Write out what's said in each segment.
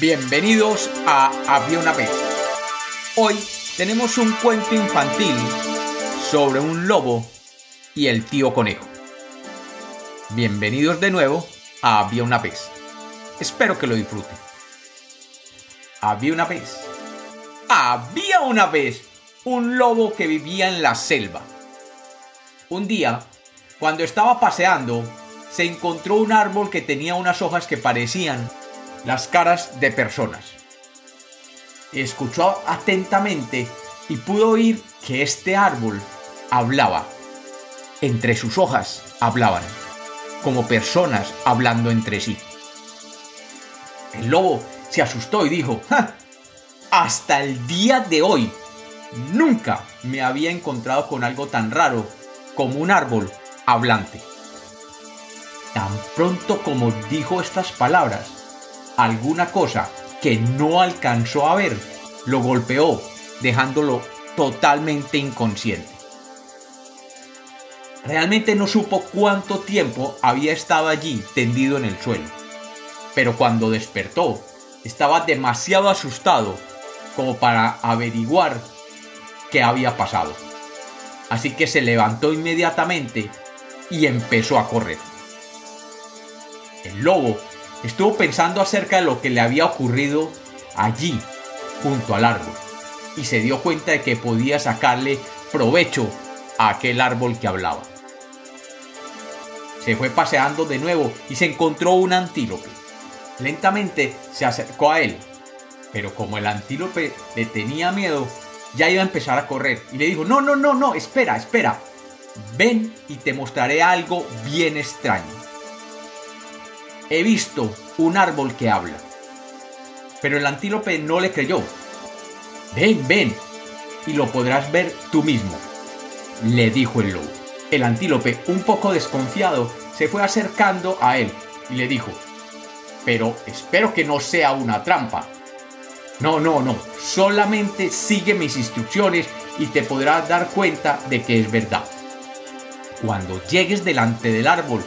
Bienvenidos a Había una vez. Hoy tenemos un cuento infantil sobre un lobo y el tío conejo. Bienvenidos de nuevo a Había una vez. Espero que lo disfruten. Había una vez. Había una vez un lobo que vivía en la selva. Un día, cuando estaba paseando, se encontró un árbol que tenía unas hojas que parecían las caras de personas. Escuchó atentamente y pudo oír que este árbol hablaba. Entre sus hojas hablaban, como personas hablando entre sí. El lobo se asustó y dijo, hasta el día de hoy nunca me había encontrado con algo tan raro como un árbol hablante. Tan pronto como dijo estas palabras, alguna cosa que no alcanzó a ver lo golpeó, dejándolo totalmente inconsciente. Realmente no supo cuánto tiempo había estado allí tendido en el suelo, pero cuando despertó estaba demasiado asustado como para averiguar qué había pasado. Así que se levantó inmediatamente y empezó a correr. El lobo estuvo pensando acerca de lo que le había ocurrido allí, junto al árbol, y se dio cuenta de que podía sacarle provecho a aquel árbol que hablaba. Se fue paseando de nuevo y se encontró un antílope. Lentamente se acercó a él, pero como el antílope le tenía miedo, ya iba a empezar a correr y le dijo, no, no, no, no, espera, espera, ven y te mostraré algo bien extraño he visto un árbol que habla. Pero el antílope no le creyó. Ven, ven, y lo podrás ver tú mismo, le dijo el lobo. El antílope, un poco desconfiado, se fue acercando a él y le dijo, pero espero que no sea una trampa. No, no, no, solamente sigue mis instrucciones y te podrás dar cuenta de que es verdad. Cuando llegues delante del árbol,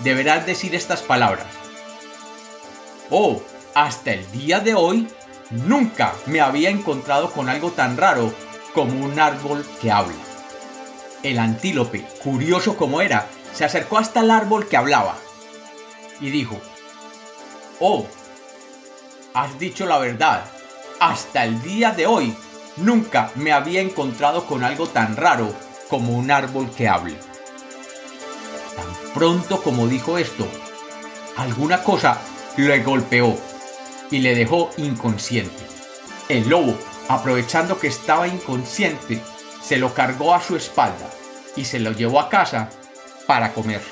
deberás decir estas palabras. Oh, hasta el día de hoy nunca me había encontrado con algo tan raro como un árbol que habla. El antílope, curioso como era, se acercó hasta el árbol que hablaba y dijo, Oh, has dicho la verdad, hasta el día de hoy nunca me había encontrado con algo tan raro como un árbol que hable pronto como dijo esto, alguna cosa le golpeó y le dejó inconsciente. El lobo, aprovechando que estaba inconsciente, se lo cargó a su espalda y se lo llevó a casa para comerse.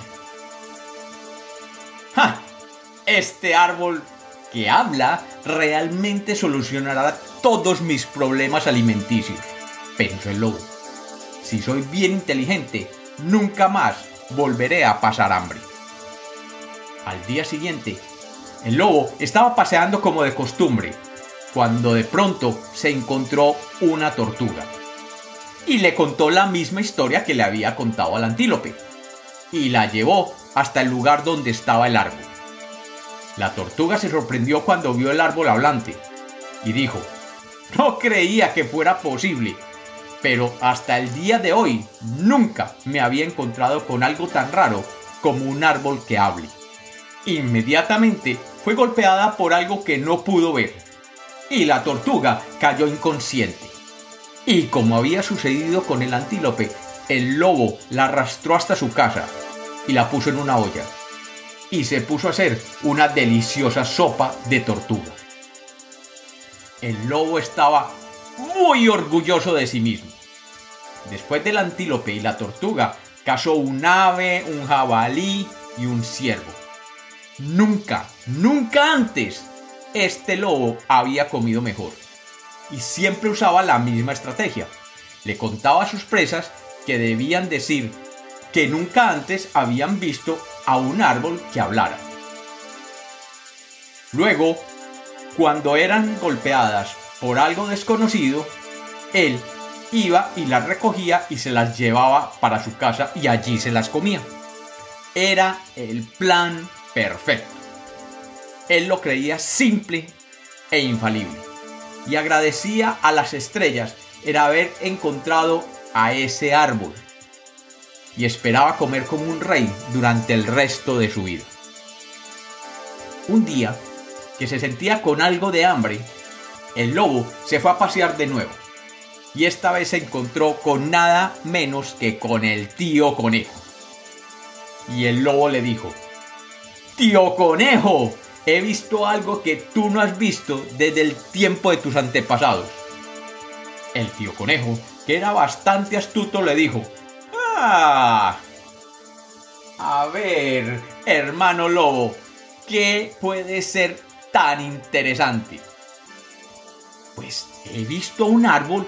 ¡Ja! Este árbol que habla realmente solucionará todos mis problemas alimenticios, pensó el lobo. Si soy bien inteligente, nunca más volveré a pasar hambre. Al día siguiente, el lobo estaba paseando como de costumbre, cuando de pronto se encontró una tortuga. Y le contó la misma historia que le había contado al antílope, y la llevó hasta el lugar donde estaba el árbol. La tortuga se sorprendió cuando vio el árbol hablante, y dijo, no creía que fuera posible pero hasta el día de hoy nunca me había encontrado con algo tan raro como un árbol que hable. Inmediatamente fue golpeada por algo que no pudo ver, y la tortuga cayó inconsciente. Y como había sucedido con el antílope, el lobo la arrastró hasta su casa y la puso en una olla, y se puso a hacer una deliciosa sopa de tortuga. El lobo estaba muy orgulloso de sí mismo. Después del antílope y la tortuga, cazó un ave, un jabalí y un ciervo. Nunca, nunca antes este lobo había comido mejor. Y siempre usaba la misma estrategia. Le contaba a sus presas que debían decir que nunca antes habían visto a un árbol que hablara. Luego, cuando eran golpeadas por algo desconocido, él iba y las recogía y se las llevaba para su casa y allí se las comía. Era el plan perfecto. Él lo creía simple e infalible. Y agradecía a las estrellas el haber encontrado a ese árbol. Y esperaba comer como un rey durante el resto de su vida. Un día, que se sentía con algo de hambre, el lobo se fue a pasear de nuevo. Y esta vez se encontró con nada menos que con el tío conejo. Y el lobo le dijo, Tío conejo, he visto algo que tú no has visto desde el tiempo de tus antepasados. El tío conejo, que era bastante astuto, le dijo, Ah, a ver, hermano lobo, ¿qué puede ser tan interesante? Pues he visto un árbol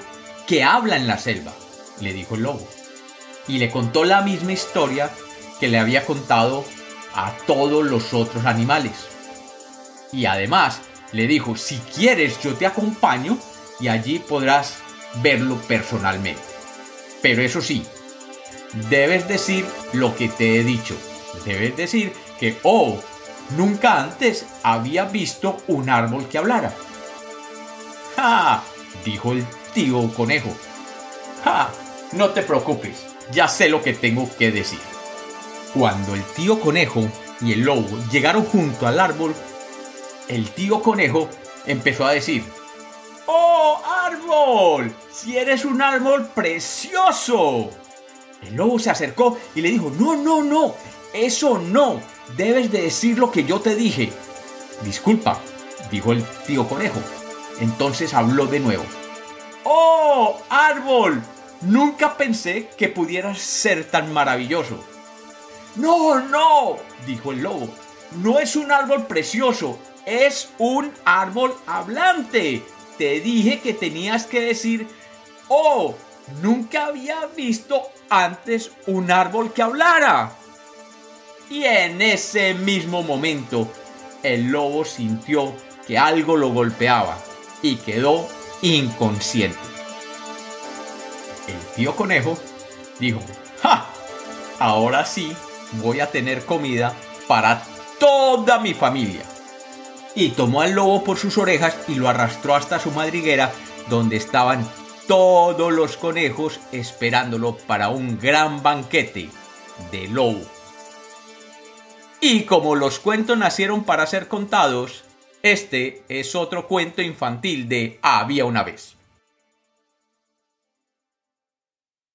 que habla en la selva, le dijo el lobo. Y le contó la misma historia que le había contado a todos los otros animales. Y además le dijo, si quieres yo te acompaño y allí podrás verlo personalmente. Pero eso sí, debes decir lo que te he dicho. Debes decir que, oh, nunca antes había visto un árbol que hablara. ¡Ja! dijo el tío conejo. ¡Ja! No te preocupes, ya sé lo que tengo que decir. Cuando el tío conejo y el lobo llegaron junto al árbol, el tío conejo empezó a decir, ¡Oh, árbol! Si eres un árbol precioso. El lobo se acercó y le dijo, no, no, no, eso no, debes de decir lo que yo te dije. Disculpa, dijo el tío conejo. Entonces habló de nuevo. ¡Oh, árbol! Nunca pensé que pudieras ser tan maravilloso. No, no, dijo el lobo. No es un árbol precioso, es un árbol hablante. Te dije que tenías que decir, oh, nunca había visto antes un árbol que hablara. Y en ese mismo momento, el lobo sintió que algo lo golpeaba y quedó inconsciente. El tío conejo dijo, ¡Ja! Ahora sí voy a tener comida para toda mi familia. Y tomó al lobo por sus orejas y lo arrastró hasta su madriguera donde estaban todos los conejos esperándolo para un gran banquete de lobo. Y como los cuentos nacieron para ser contados, este es otro cuento infantil de Había una vez.